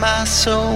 my soul